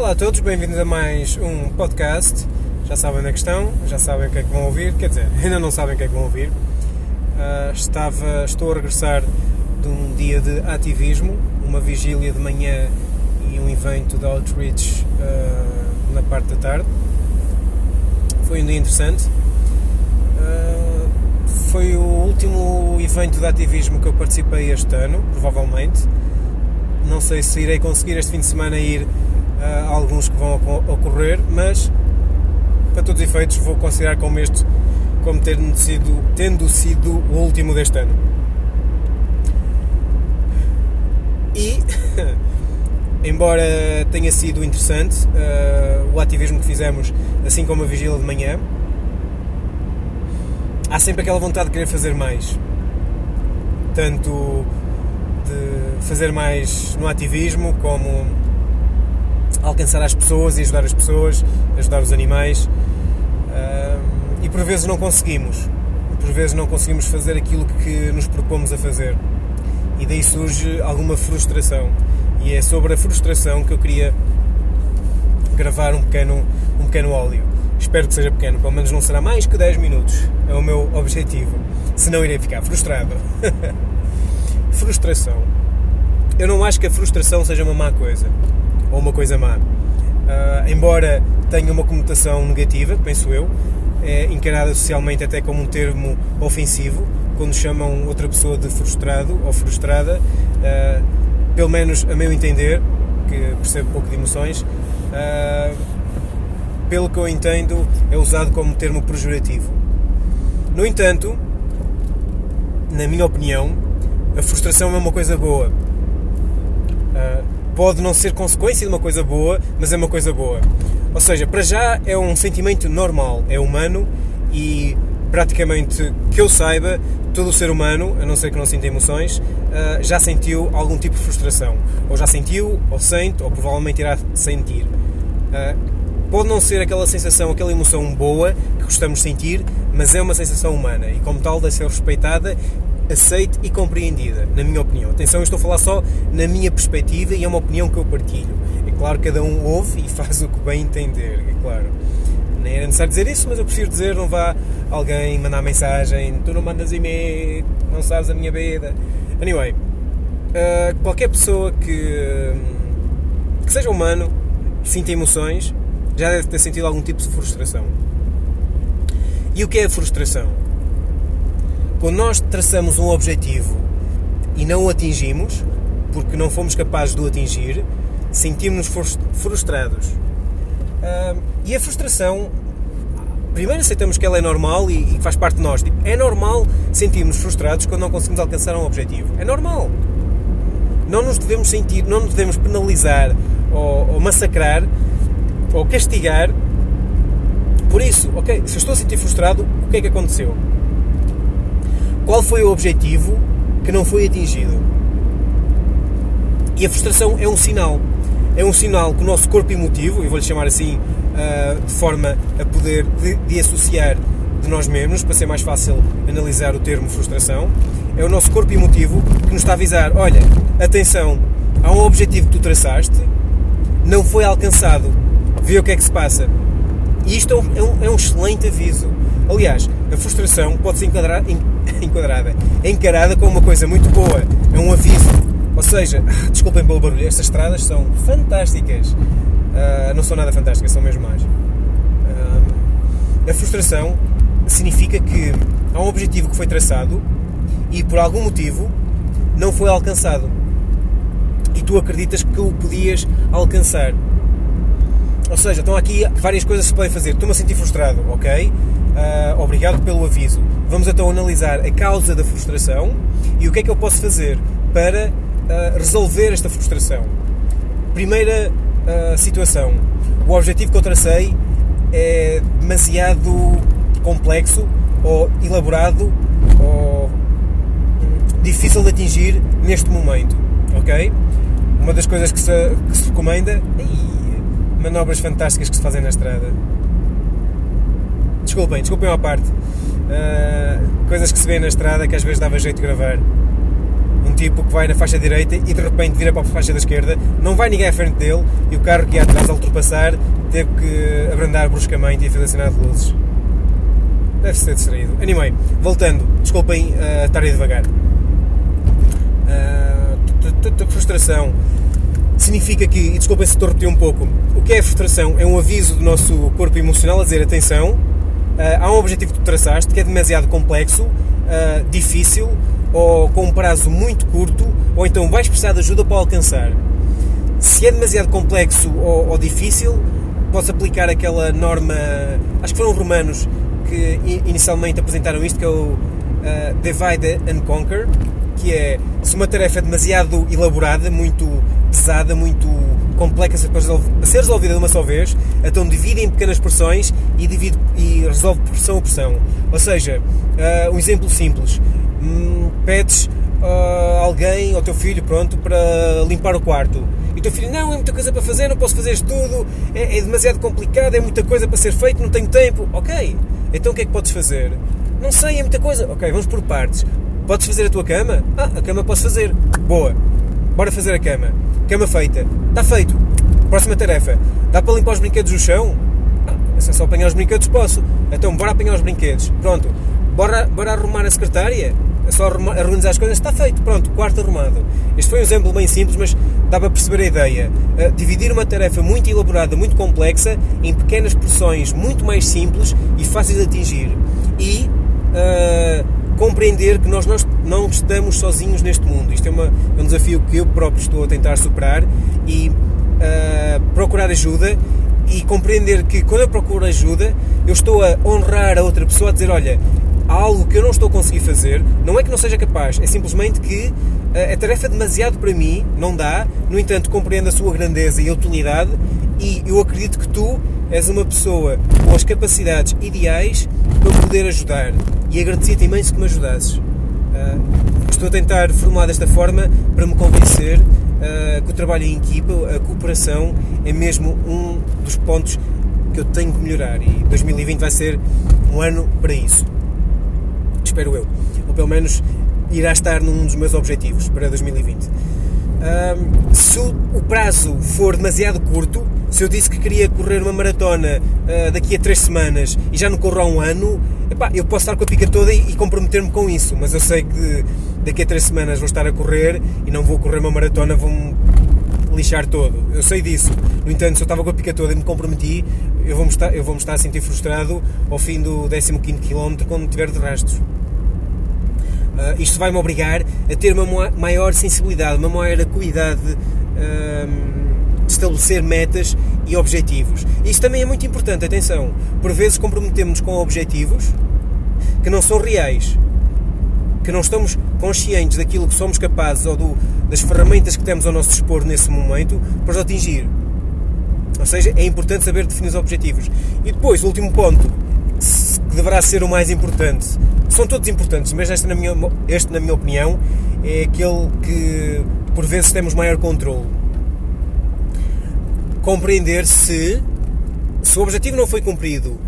Olá a todos, bem-vindos a mais um podcast. Já sabem onde é que estão, já sabem o que é que vão ouvir, quer dizer, ainda não sabem o que é que vão ouvir. Uh, estava, estou a regressar de um dia de ativismo, uma vigília de manhã e um evento de outreach uh, na parte da tarde. Foi um dia interessante. Uh, foi o último evento de ativismo que eu participei este ano, provavelmente. Não sei se irei conseguir este fim de semana ir a alguns que vão ocorrer, mas para todos os efeitos vou considerar como este como tendo sido, tendo sido o último deste ano. E, embora tenha sido interessante uh, o ativismo que fizemos, assim como a vigília de manhã, há sempre aquela vontade de querer fazer mais. Tanto de fazer mais no ativismo, como alcançar as pessoas e ajudar as pessoas, ajudar os animais. e por vezes não conseguimos. Por vezes não conseguimos fazer aquilo que nos propomos a fazer. E daí surge alguma frustração. E é sobre a frustração que eu queria gravar um pequeno, um pequeno óleo. Espero que seja pequeno, pelo menos não será mais que 10 minutos. É o meu objetivo. Senão irei ficar frustrado. frustração. Eu não acho que a frustração seja uma má coisa ou uma coisa má. Uh, embora tenha uma conotação negativa, penso eu, é encarada socialmente até como um termo ofensivo, quando chamam outra pessoa de frustrado ou frustrada, uh, pelo menos a meu entender, que percebo pouco de emoções, uh, pelo que eu entendo, é usado como termo pejorativo. No entanto, na minha opinião, a frustração é uma coisa boa. Uh, pode não ser consequência de uma coisa boa, mas é uma coisa boa. Ou seja, para já é um sentimento normal, é humano e praticamente que eu saiba, todo o ser humano, a não ser que não sinta emoções, ah, já sentiu algum tipo de frustração. Ou já sentiu, ou sente, ou provavelmente irá sentir. Ah, pode não ser aquela sensação, aquela emoção boa que gostamos de sentir, mas é uma sensação humana e, como tal, deve ser respeitada aceite e compreendida, na minha opinião. Atenção, eu estou a falar só na minha perspectiva e é uma opinião que eu partilho. É claro, cada um ouve e faz o que bem entender, é claro. Nem era necessário dizer isso, mas eu prefiro dizer, não vá alguém mandar mensagem, tu não mandas e-mail, não sabes a minha vida. Anyway, uh, qualquer pessoa que, que seja humano, sinta emoções, já deve ter sentido algum tipo de frustração. E o que é a frustração? Quando nós traçamos um objetivo e não o atingimos, porque não fomos capazes de o atingir, sentimos-nos frustrados. Uh, e a frustração, primeiro aceitamos que ela é normal e, faz parte de nós. Tipo, é normal sentirmos frustrados quando não conseguimos alcançar um objetivo. É normal. Não nos devemos sentir, não nos devemos penalizar ou, ou massacrar ou castigar por isso. Ok, se eu estou a sentir frustrado, o que é que aconteceu? Qual foi o objetivo que não foi atingido? E a frustração é um sinal. É um sinal que o nosso corpo emotivo, e vou-lhe chamar assim, uh, de forma a poder de, de associar de nós mesmos, para ser mais fácil analisar o termo frustração, é o nosso corpo emotivo que nos está a avisar: olha, atenção, há um objetivo que tu traçaste, não foi alcançado, vê o que é que se passa. E isto é um, é um, é excelente aviso. Aliás, a frustração pode ser enquadrar, enquadrada, encarada como uma coisa muito boa, é um aviso. Ou seja, desculpem pelo barulho, estas estradas são fantásticas. Uh, não são nada fantásticas, são mesmo mais. Uh, a frustração significa que há um objetivo que foi traçado e por algum motivo não foi alcançado. E tu acreditas que o podias alcançar. Ou seja, estão aqui várias coisas que se podem fazer. Estou-me a sentir frustrado, ok? Uh, obrigado pelo aviso. Vamos então analisar a causa da frustração e o que é que eu posso fazer para uh, resolver esta frustração. Primeira uh, situação: o objetivo que eu tracei é demasiado complexo ou elaborado ou difícil de atingir neste momento, ok? Uma das coisas que se, que se recomenda. Manobras fantásticas que se fazem na estrada Desculpem, desculpem à parte. Uh, coisas que se vê na estrada que às vezes dava jeito de gravar. Um tipo que vai na faixa direita e de repente vira para a faixa da esquerda, não vai ninguém à frente dele e o carro que ia atrás a ultrapassar teve que abrandar bruscamente e fazer sinal de luzes. Deve ser distraído. Anyway, voltando, desculpem uh, estar aí devagar. Uh, frustração significa que, e desculpem se repetir um pouco, o que é a frustração? É um aviso do nosso corpo emocional a dizer atenção, uh, há um objetivo que tu traçaste que é demasiado complexo, uh, difícil ou com um prazo muito curto, ou então vais precisar de ajuda para alcançar. Se é demasiado complexo ou, ou difícil, podes aplicar aquela norma, acho que foram romanos que inicialmente apresentaram isto, que é o uh, Divide and Conquer, que é se uma tarefa é demasiado elaborada, muito pesada, muito complexa para ser resolvida de uma só vez, então divide em pequenas porções e, divide, e resolve porção a porção. Ou seja, uh, um exemplo simples: hum, pedes uh, alguém, ao teu filho, pronto, para limpar o quarto. E o teu filho, não, é muita coisa para fazer, não posso fazer isto tudo, é, é demasiado complicado, é muita coisa para ser feito, não tenho tempo. Ok, então o que é que podes fazer? Não sei, é muita coisa. Ok, vamos por partes. Podes fazer a tua cama? Ah, a cama posso fazer. Boa. Bora fazer a cama. Cama feita. Está feito. Próxima tarefa. Dá para limpar os brinquedos do chão? Ah, se é só apanhar os brinquedos, posso. Então, bora apanhar os brinquedos. Pronto. Bora, bora arrumar a secretária? É só organizar as coisas. Está feito. Pronto. Quarto arrumado. Este foi um exemplo bem simples, mas dá para perceber a ideia. Uh, dividir uma tarefa muito elaborada, muito complexa, em pequenas porções muito mais simples e fáceis de atingir. E... Uh, compreender que nós, não estamos sozinhos neste mundo. Isto é, uma, é um desafio que eu próprio estou a tentar superar e uh, procurar ajuda e compreender que quando eu procuro ajuda, eu estou a honrar a outra pessoa, a dizer: Olha, há algo que eu não estou a conseguir fazer, não é que não seja capaz, é simplesmente que uh, a tarefa é demasiado para mim, não dá, no entanto, compreendo a sua grandeza e a utilidade e eu acredito que tu és uma pessoa com as capacidades ideais para poder ajudar e agradecer-te imenso que me ajudasses. Uh, estou a tentar formular desta forma para me convencer uh, que o trabalho em equipa, a cooperação, é mesmo um dos pontos que eu tenho que melhorar e 2020 vai ser um ano para isso. Espero eu. Ou pelo menos irá estar num dos meus objetivos para 2020. Uh, se o prazo for demasiado curto, se eu disse que queria correr uma maratona uh, daqui a três semanas e já não corro há um ano, epá, eu posso estar com a pica toda e, e comprometer-me com isso, mas eu sei que daqui a três semanas vou estar a correr e não vou correr uma maratona, vou-me lixar todo. Eu sei disso. No entanto, se eu estava com a pica toda e me comprometi, eu vou-me estar, eu vou estar a sentir frustrado ao fim do 15 km quando tiver de rastos. Uh, isto vai-me obrigar a ter uma maior sensibilidade, uma maior acuidade. Uh, estabelecer metas e objetivos. Isto também é muito importante, atenção. Por vezes comprometemos-nos com objetivos que não são reais, que não estamos conscientes daquilo que somos capazes ou do, das ferramentas que temos ao nosso dispor nesse momento para os atingir. Ou seja, é importante saber definir os objetivos. E depois, o último ponto, que deverá ser o mais importante, são todos importantes, mas este, na minha, este, na minha opinião, é aquele que por vezes temos maior controle compreender se, se o objetivo não foi cumprido,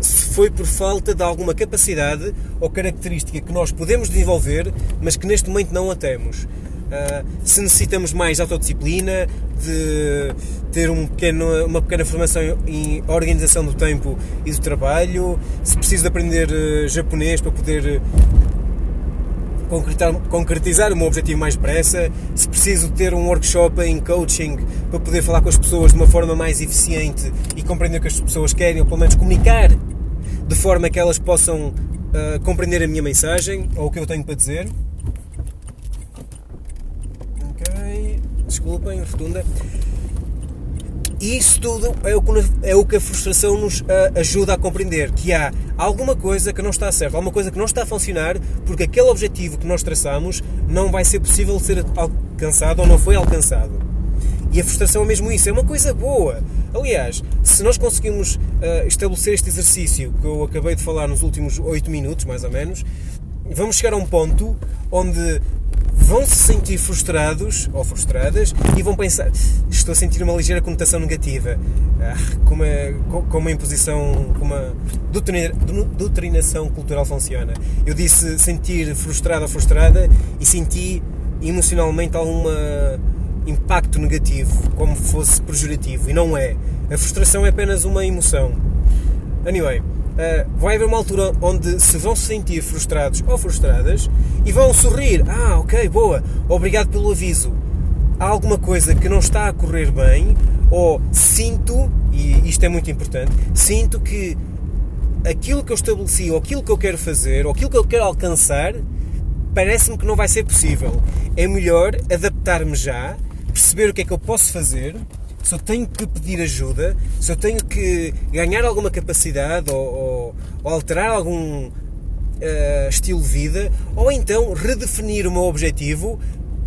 se foi por falta de alguma capacidade ou característica que nós podemos desenvolver, mas que neste momento não a temos. Uh, se necessitamos mais autodisciplina, de ter um pequeno, uma pequena formação em organização do tempo e do trabalho, se preciso de aprender uh, japonês para poder concretizar o meu objetivo mais depressa, se preciso ter um workshop em coaching para poder falar com as pessoas de uma forma mais eficiente e compreender o que as pessoas querem, ou pelo menos comunicar de forma que elas possam uh, compreender a minha mensagem ou o que eu tenho para dizer. Ok, desculpem, rotunda. E isso tudo é o, que, é o que a frustração nos ajuda a compreender, que há alguma coisa que não está certa, alguma coisa que não está a funcionar, porque aquele objetivo que nós traçamos não vai ser possível ser alcançado ou não foi alcançado. E a frustração é mesmo isso, é uma coisa boa. Aliás, se nós conseguimos uh, estabelecer este exercício que eu acabei de falar nos últimos 8 minutos, mais ou menos, vamos chegar a um ponto onde vão se sentir frustrados ou frustradas e vão pensar: estou a sentir uma ligeira conotação negativa, ah, com, uma, com uma imposição, com uma doutrinação cultural funciona. Eu disse sentir frustrado ou frustrada e senti emocionalmente algum impacto negativo, como fosse pejorativo, e não é. A frustração é apenas uma emoção. Anyway, uh, vai haver uma altura onde se vão se sentir frustrados ou frustradas e vão sorrir. Ah, ok, boa, obrigado pelo aviso. Há alguma coisa que não está a correr bem, ou sinto, e isto é muito importante, sinto que aquilo que eu estabeleci, ou aquilo que eu quero fazer, ou aquilo que eu quero alcançar, parece-me que não vai ser possível. É melhor adaptar-me já, perceber o que é que eu posso fazer, se eu tenho que pedir ajuda, se eu tenho que ganhar alguma capacidade ou, ou, ou alterar algum uh, estilo de vida, ou então redefinir o meu objetivo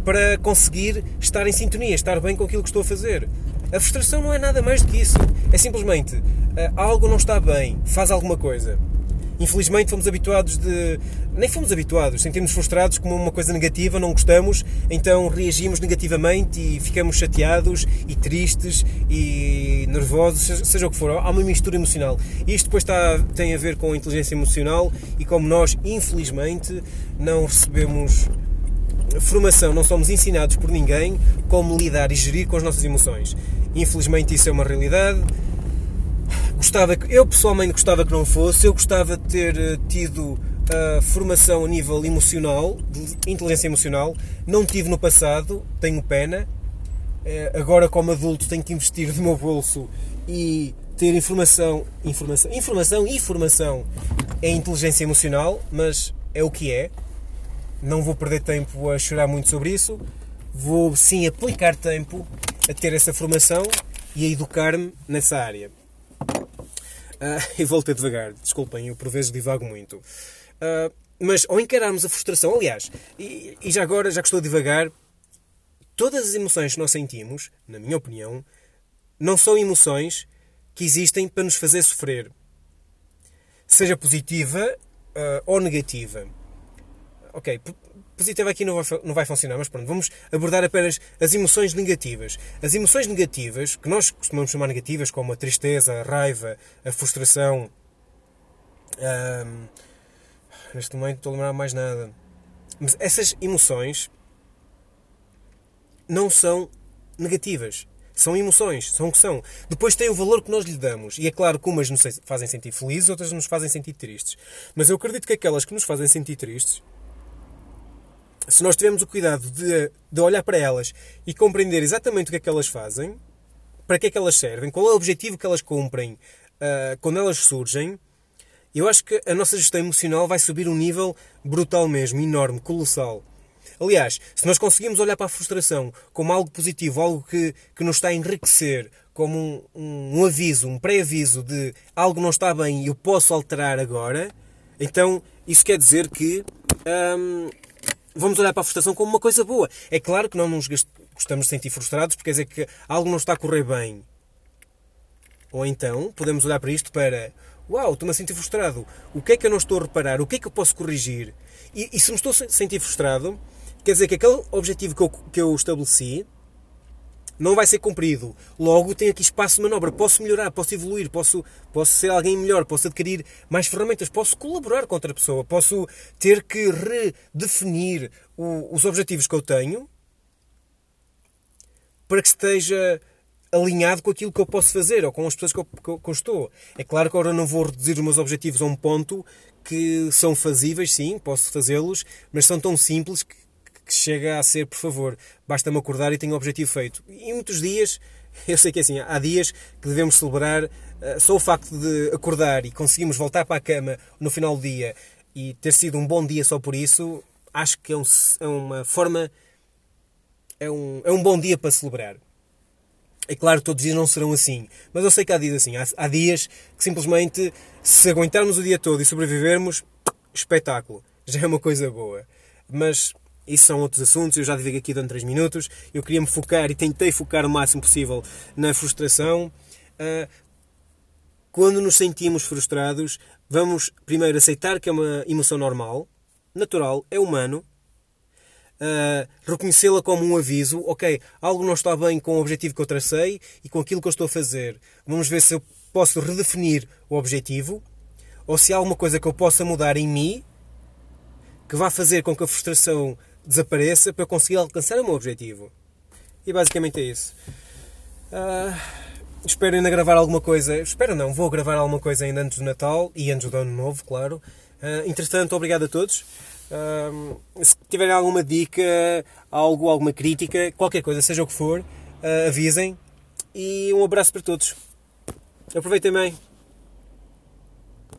para conseguir estar em sintonia, estar bem com aquilo que estou a fazer. A frustração não é nada mais do que isso. É simplesmente uh, algo não está bem, faz alguma coisa. Infelizmente fomos habituados de. Nem fomos habituados, sentimos frustrados como uma coisa negativa, não gostamos, então reagimos negativamente e ficamos chateados e tristes e nervosos, seja o que for. Há uma mistura emocional. Isto depois está, tem a ver com a inteligência emocional e como nós, infelizmente, não recebemos formação, não somos ensinados por ninguém como lidar e gerir com as nossas emoções. Infelizmente isso é uma realidade Gostava que, eu pessoalmente gostava que não fosse, eu gostava de ter eh, tido a formação a nível emocional, de inteligência emocional, não tive no passado, tenho pena. Eh, agora, como adulto, tenho que investir do meu bolso e ter informação, informação, informação e formação em inteligência emocional, mas é o que é. Não vou perder tempo a chorar muito sobre isso. Vou sim aplicar tempo a ter essa formação e a educar-me nessa área. Uh, e voltei devagar, desculpem, eu por vezes divago muito. Uh, mas ao encararmos a frustração, aliás, e, e já agora, já que estou a divagar, todas as emoções que nós sentimos, na minha opinião, não são emoções que existem para nos fazer sofrer. Seja positiva uh, ou negativa. Ok, positiva aqui não vai, não vai funcionar, mas pronto, vamos abordar apenas as emoções negativas. As emoções negativas, que nós costumamos chamar negativas, como a tristeza, a raiva, a frustração. neste momento estou a lembrar mais nada. Mas essas emoções não são negativas. São emoções, são o que são. Depois tem o valor que nós lhe damos. E é claro que umas nos fazem sentir felizes, outras nos fazem sentir tristes. Mas eu acredito que aquelas que nos fazem sentir tristes se nós tivermos o cuidado de, de olhar para elas e compreender exatamente o que é que elas fazem, para que é que elas servem, qual é o objetivo que elas cumprem uh, quando elas surgem, eu acho que a nossa gestão emocional vai subir um nível brutal mesmo, enorme, colossal. Aliás, se nós conseguimos olhar para a frustração como algo positivo, algo que, que nos está a enriquecer, como um, um, aviso, um pré-aviso de algo não está bem e eu posso alterar agora, então isso quer dizer que hum, vamos olhar para a frustração como uma coisa boa. É claro que não nos gostamos de sentir frustrados porque quer dizer que algo não está a correr bem. Ou então podemos olhar para isto para Uau, estou-me a sentir frustrado. O que é que eu não estou a reparar? O que é que eu posso corrigir? E, e se me estou a sentir frustrado, quer dizer que aquele objetivo que eu, que eu estabeleci não vai ser cumprido. Logo, tenho aqui espaço de manobra. Posso melhorar, posso evoluir, posso, posso ser alguém melhor, posso adquirir mais ferramentas, posso colaborar com outra pessoa, posso ter que redefinir o, os objetivos que eu tenho para que esteja alinhado com aquilo que eu posso fazer ou com as pessoas que eu, que, que eu, estou. É claro que agora não vou reduzir os meus objetivos a um ponto que são fazíveis, sim, posso fazê-los, mas são tão simples que, que chega a ser, por favor, basta-me acordar e tenho o objetivo feito. E muitos dias, eu sei que é assim, há dias que devemos celebrar uh, só o facto de acordar e conseguimos voltar para a cama no final do dia e ter sido um bom dia só por isso, acho que é, um, é uma forma, é um, é um bom dia para celebrar. É claro todos os dias não serão assim, mas eu sei que há dias assim. Há, há dias que simplesmente, se aguentarmos o dia todo e sobrevivermos, espetáculo. Já é uma coisa boa. Mas isso são outros assuntos, eu já digo aqui durante 3 minutos. Eu queria me focar e tentei focar o máximo possível na frustração. Ah, quando nos sentimos frustrados, vamos primeiro aceitar que é uma emoção normal, natural, é humano. Uh, reconhecê-la como um aviso, ok, algo não está bem com o objetivo que eu tracei e com aquilo que eu estou a fazer. Vamos ver se eu posso redefinir o objetivo ou se há alguma coisa que eu possa mudar em mim que vá fazer com que a frustração desapareça para conseguir alcançar o meu objetivo. E basicamente é isso. Uh, espero ainda gravar alguma coisa. Espero não, vou gravar alguma coisa ainda antes do Natal e antes do Ano Novo, claro. Uh, entretanto, obrigado a todos. Uh, se tiverem alguma dica, algo, alguma crítica, qualquer coisa, seja o que for, avisem. E um abraço para todos. Aproveitem bem.